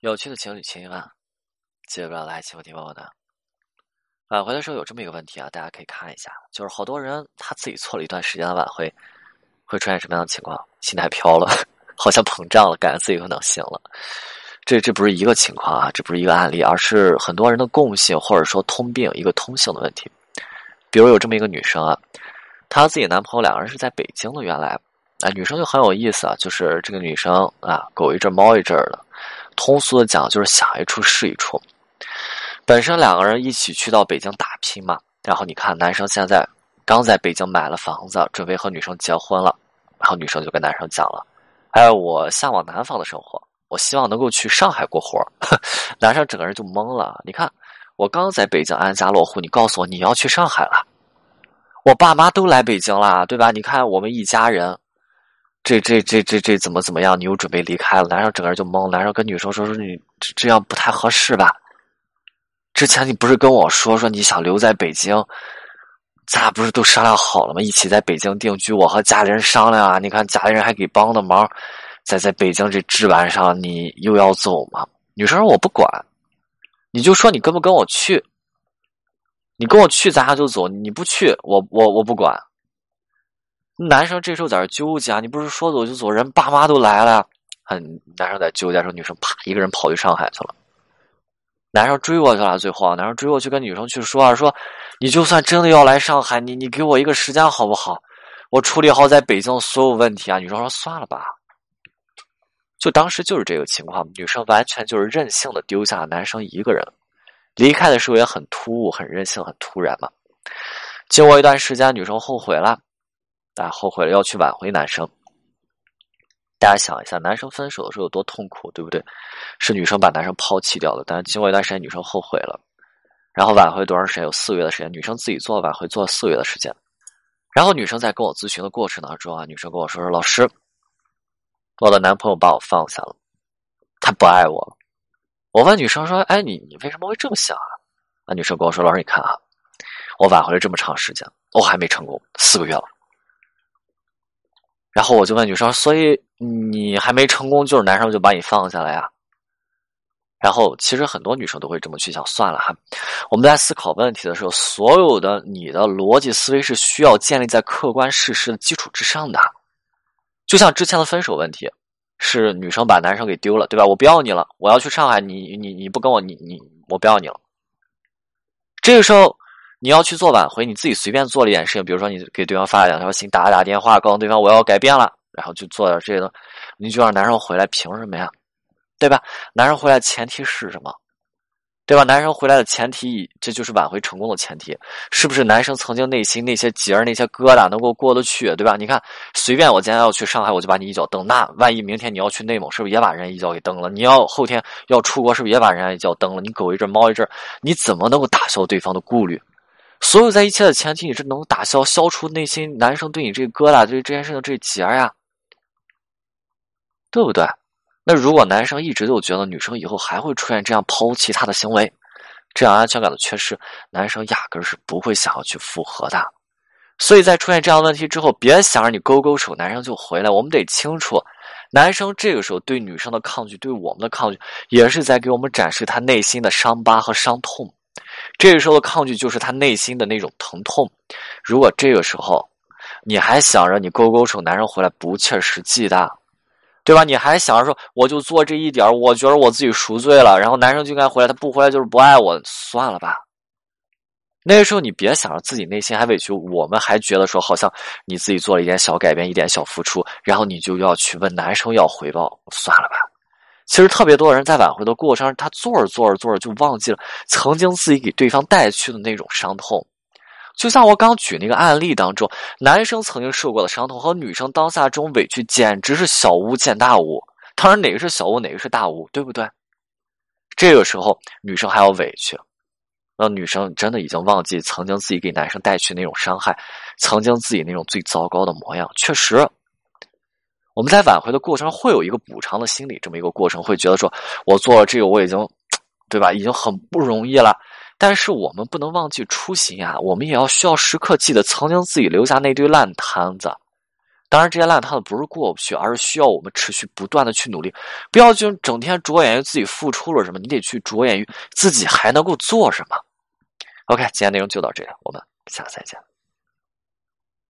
有趣的情侣情话，接不了来，请我听我的。挽回的时候有这么一个问题啊，大家可以看一下，就是好多人他自己错了一段时间的挽回，会出现什么样的情况？心态飘了，好像膨胀了，感觉自己可能行了。这这不是一个情况啊，这不是一个案例，而是很多人的共性或者说通病，一个通性的问题。比如有这么一个女生啊，她和自己男朋友两个人是在北京的，原来，哎，女生就很有意思啊，就是这个女生啊，狗一阵猫一阵的。通俗的讲，就是想一处是一处。本身两个人一起去到北京打拼嘛，然后你看，男生现在刚在北京买了房子，准备和女生结婚了，然后女生就跟男生讲了：“哎，我向往南方的生活，我希望能够去上海过活。”男生整个人就懵了。你看，我刚在北京安家落户，你告诉我你要去上海了，我爸妈都来北京了，对吧？你看我们一家人。这这这这这怎么怎么样？你又准备离开了？男生整个人就懵。男生跟女生说：“说你这样不太合适吧？之前你不是跟我说说你想留在北京？咱俩不是都商量好了吗？一起在北京定居。我和家里人商量啊，你看家里人还给帮的忙。在在北京这置办上，你又要走吗？”女生说：“我不管，你就说你跟不跟我去？你跟我去，咱俩就走；你不去，我我我不管。”男生这时候在这纠结啊，你不是说走就走，人爸妈都来了。很男生在纠结，说女生啪一个人跑去上海去了。男生追过去了，最后男生追过去跟女生去说啊，说你就算真的要来上海，你你给我一个时间好不好？我处理好在北京所有问题啊。女生说算了吧。就当时就是这个情况，女生完全就是任性的丢下了男生一个人，离开的时候也很突兀，很任性，很突然嘛。经过一段时间，女生后悔了。大家后悔了，要去挽回男生。大家想一下，男生分手的时候有多痛苦，对不对？是女生把男生抛弃掉了，但是经过一段时间，女生后悔了，然后挽回多长时间？有四个月的时间，女生自己做挽回做了四个月的时间。然后女生在跟我咨询的过程当中啊，女生跟我说说：“老师，我的男朋友把我放下了，他不爱我了。”我问女生说：“哎，你你为什么会这么想啊？”那女生跟我说：“老师，你看啊，我挽回了这么长时间，我还没成功，四个月了。”然后我就问女生：“所以你还没成功，就是男生就把你放下了呀？”然后其实很多女生都会这么去想。算了哈，我们在思考问题的时候，所有的你的逻辑思维是需要建立在客观事实的基础之上的。就像之前的分手问题，是女生把男生给丢了，对吧？我不要你了，我要去上海，你你你不跟我，你你我不要你了。这个时候。你要去做挽回，你自己随便做了一点事情，比如说你给对方发了两条信，打了打电话，告诉对方我要改变了，然后就做点这个，你就让男生回来，凭什么呀？对吧？男生回来前提是什么？对吧？男生回来的前提，这就是挽回成功的前提，是不是？男生曾经内心那些结儿、那些疙瘩能够过得去，对吧？你看，随便我今天要去上海，我就把你一脚蹬，那万一明天你要去内蒙，是不是也把人一脚给蹬了？你要后天要出国，是不是也把人家一脚蹬了？你狗一阵猫一阵，你怎么能够打消对方的顾虑？所有在一切的前提，你是能打消、消除内心男生对你这疙瘩、对这件事情这结呀，对不对？那如果男生一直都觉得女生以后还会出现这样抛弃他的行为，这样安全感的缺失，男生压根是不会想要去复合的。所以在出现这样问题之后，别想着你勾勾手，男生就回来。我们得清楚，男生这个时候对女生的抗拒，对我们的抗拒，也是在给我们展示他内心的伤疤和伤痛。这个时候的抗拒就是他内心的那种疼痛。如果这个时候你还想着你勾勾手，男生回来不切实际的，对吧？你还想着说我就做这一点，我觉得我自己赎罪了，然后男生就应该回来，他不回来就是不爱我，算了吧。那个时候你别想着自己内心还委屈，我们还觉得说好像你自己做了一点小改变，一点小付出，然后你就要去问男生要回报，算了吧。其实特别多人在挽回的过程中，他做着做着做着就忘记了曾经自己给对方带去的那种伤痛。就像我刚举那个案例当中，男生曾经受过的伤痛和女生当下这种委屈，简直是小巫见大巫。当然，哪个是小巫，哪个是大巫，对不对？这个时候，女生还要委屈，那女生真的已经忘记曾经自己给男生带去那种伤害，曾经自己那种最糟糕的模样。确实。我们在挽回的过程会有一个补偿的心理，这么一个过程，会觉得说，我做了这个，我已经，对吧？已经很不容易了。但是我们不能忘记初心啊，我们也要需要时刻记得曾经自己留下那堆烂摊子，当然，这些烂摊子不是过不去，而是需要我们持续不断的去努力，不要就整天着眼于自己付出了什么，你得去着眼于自己还能够做什么。OK，今天内容就到这里，我们下次再见。